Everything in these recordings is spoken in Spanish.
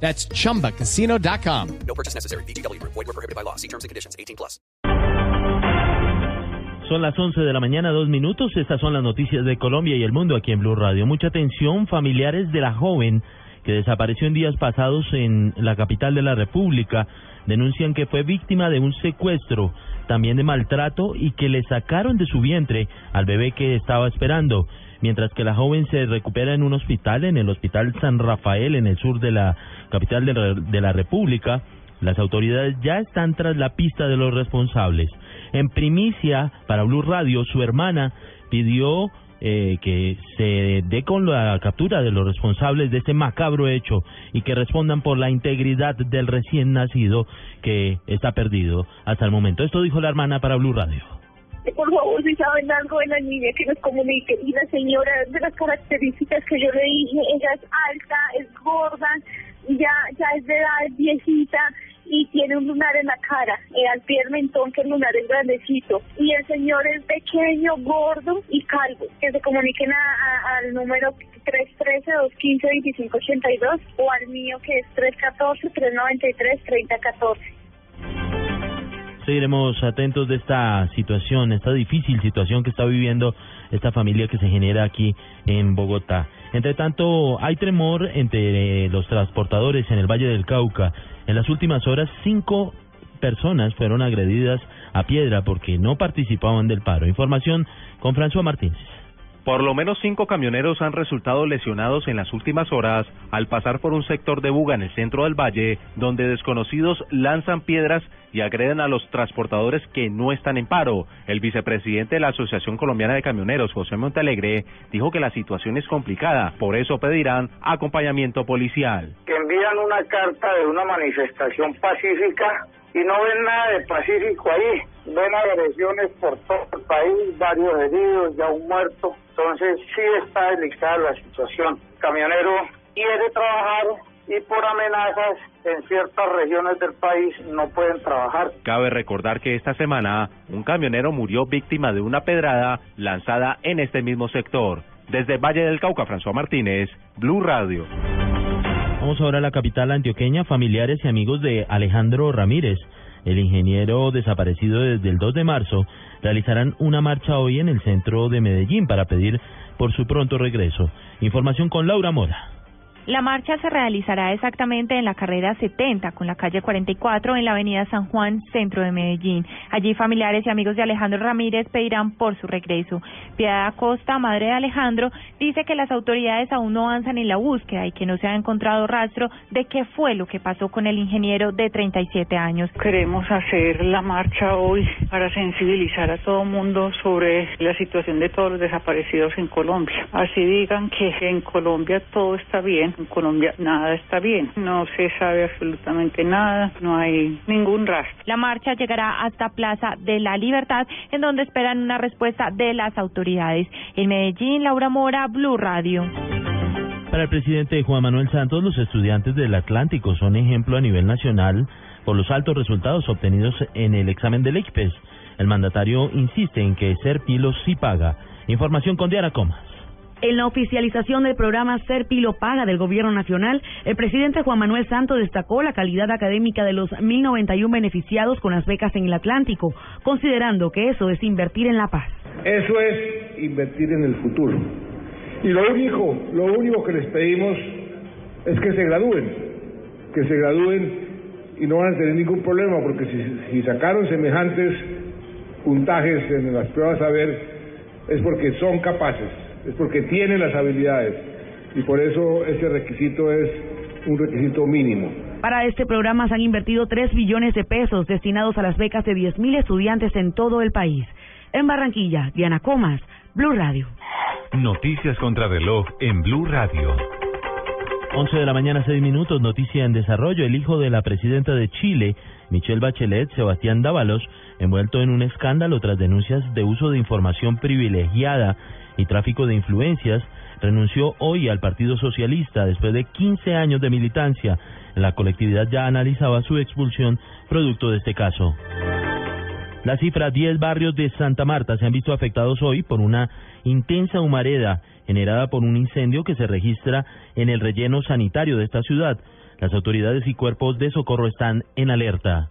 That's chumbacasino.com. No purchase necessary. BGW. Void were prohibited by law. See terms and conditions. 18 plus. Son las 11 de la mañana, dos minutos. Estas son las noticias de Colombia y el mundo aquí en Blue Radio. Mucha atención, familiares de la joven que desapareció en días pasados en la capital de la República denuncian que fue víctima de un secuestro, también de maltrato y que le sacaron de su vientre al bebé que estaba esperando. Mientras que la joven se recupera en un hospital, en el Hospital San Rafael, en el sur de la capital de la, República, las autoridades ya están tras la pista de los responsables. En primicia, para Blue Radio, su hermana pidió eh, que se dé con la captura de los responsables de este macabro hecho y que respondan por la integridad del recién nacido que está perdido hasta el momento. Esto dijo la hermana para Blue Radio. Por favor, si saben algo de la niña que nos comunique. Y la señora, de las características que yo le dije, ella es alta, es gorda, ya, ya es de edad, es viejita un lunar en la cara, eh, al pie del mentón que el lunar es grandecito. Y el señor es pequeño, gordo y calvo. Que se comuniquen a, a- al número 313-215-2582 o al mío que es 314-393-3014. Seguiremos atentos de esta situación, esta difícil situación que está viviendo esta familia que se genera aquí en Bogotá. Entre tanto, hay tremor entre los transportadores en el Valle del Cauca. En las últimas horas, cinco personas fueron agredidas a piedra porque no participaban del paro. Información con François Martínez. Por lo menos cinco camioneros han resultado lesionados en las últimas horas al pasar por un sector de Buga en el centro del valle, donde desconocidos lanzan piedras y agreden a los transportadores que no están en paro. El vicepresidente de la Asociación Colombiana de Camioneros, José Montalegre, dijo que la situación es complicada, por eso pedirán acompañamiento policial. Envían una carta de una manifestación pacífica y no ven nada de pacífico ahí. Ven agresiones por todo el país, varios heridos, ya un muerto. Entonces sí está delicada la situación. Camionero quiere trabajar y por amenazas en ciertas regiones del país no pueden trabajar. Cabe recordar que esta semana un camionero murió víctima de una pedrada lanzada en este mismo sector. Desde Valle del Cauca, François Martínez, Blue Radio. Vamos ahora a la capital antioqueña. Familiares y amigos de Alejandro Ramírez, el ingeniero desaparecido desde el 2 de marzo, realizarán una marcha hoy en el centro de Medellín para pedir por su pronto regreso. Información con Laura Mora. La marcha se realizará exactamente en la carrera 70 con la calle 44 en la avenida San Juan, centro de Medellín. Allí familiares y amigos de Alejandro Ramírez pedirán por su regreso. Piedad Acosta, madre de Alejandro, dice que las autoridades aún no avanzan en la búsqueda y que no se ha encontrado rastro de qué fue lo que pasó con el ingeniero de 37 años. Queremos hacer la marcha hoy para sensibilizar a todo el mundo sobre la situación de todos los desaparecidos en Colombia. Así digan que en Colombia todo está bien, en Colombia nada está bien. No se sabe absolutamente nada, no hay ningún rastro. La marcha llegará hasta Plaza de la Libertad, en donde esperan una respuesta de las autoridades. En Medellín, Laura Mora, Blue Radio. Para el presidente Juan Manuel Santos, los estudiantes del Atlántico son ejemplo a nivel nacional por los altos resultados obtenidos en el examen del ICPES. El mandatario insiste en que ser pilo sí paga. Información con Diana Comas. En la oficialización del programa Ser Pilo Paga del Gobierno Nacional, el presidente Juan Manuel Santos destacó la calidad académica de los 1.091 beneficiados con las becas en el Atlántico, considerando que eso es invertir en la paz. Eso es invertir en el futuro. Y lo único, lo único que les pedimos es que se gradúen, que se gradúen y no van a tener ningún problema, porque si, si sacaron semejantes puntajes en las pruebas a ver, es porque son capaces, es porque tienen las habilidades y por eso ese requisito es un requisito mínimo. Para este programa se han invertido 3 billones de pesos destinados a las becas de 10.000 estudiantes en todo el país. En Barranquilla, Diana Comas, Blue Radio. Noticias contra reloj en Blue Radio. 11 de la mañana, 6 minutos, noticia en desarrollo. El hijo de la presidenta de Chile, Michelle Bachelet, Sebastián Dávalos, envuelto en un escándalo tras denuncias de uso de información privilegiada y tráfico de influencias, renunció hoy al Partido Socialista después de 15 años de militancia. La colectividad ya analizaba su expulsión producto de este caso. La cifra 10 barrios de Santa Marta se han visto afectados hoy por una intensa humareda generada por un incendio que se registra en el relleno sanitario de esta ciudad. Las autoridades y cuerpos de socorro están en alerta.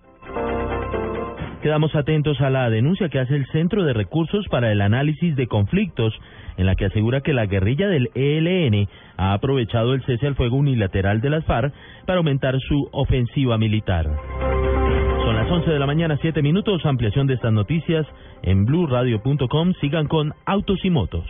Quedamos atentos a la denuncia que hace el Centro de Recursos para el Análisis de Conflictos, en la que asegura que la guerrilla del ELN ha aprovechado el cese al fuego unilateral de las FARC para aumentar su ofensiva militar. Son las 11 de la mañana, 7 minutos. Ampliación de estas noticias en blurradio.com. Sigan con Autos y Motos.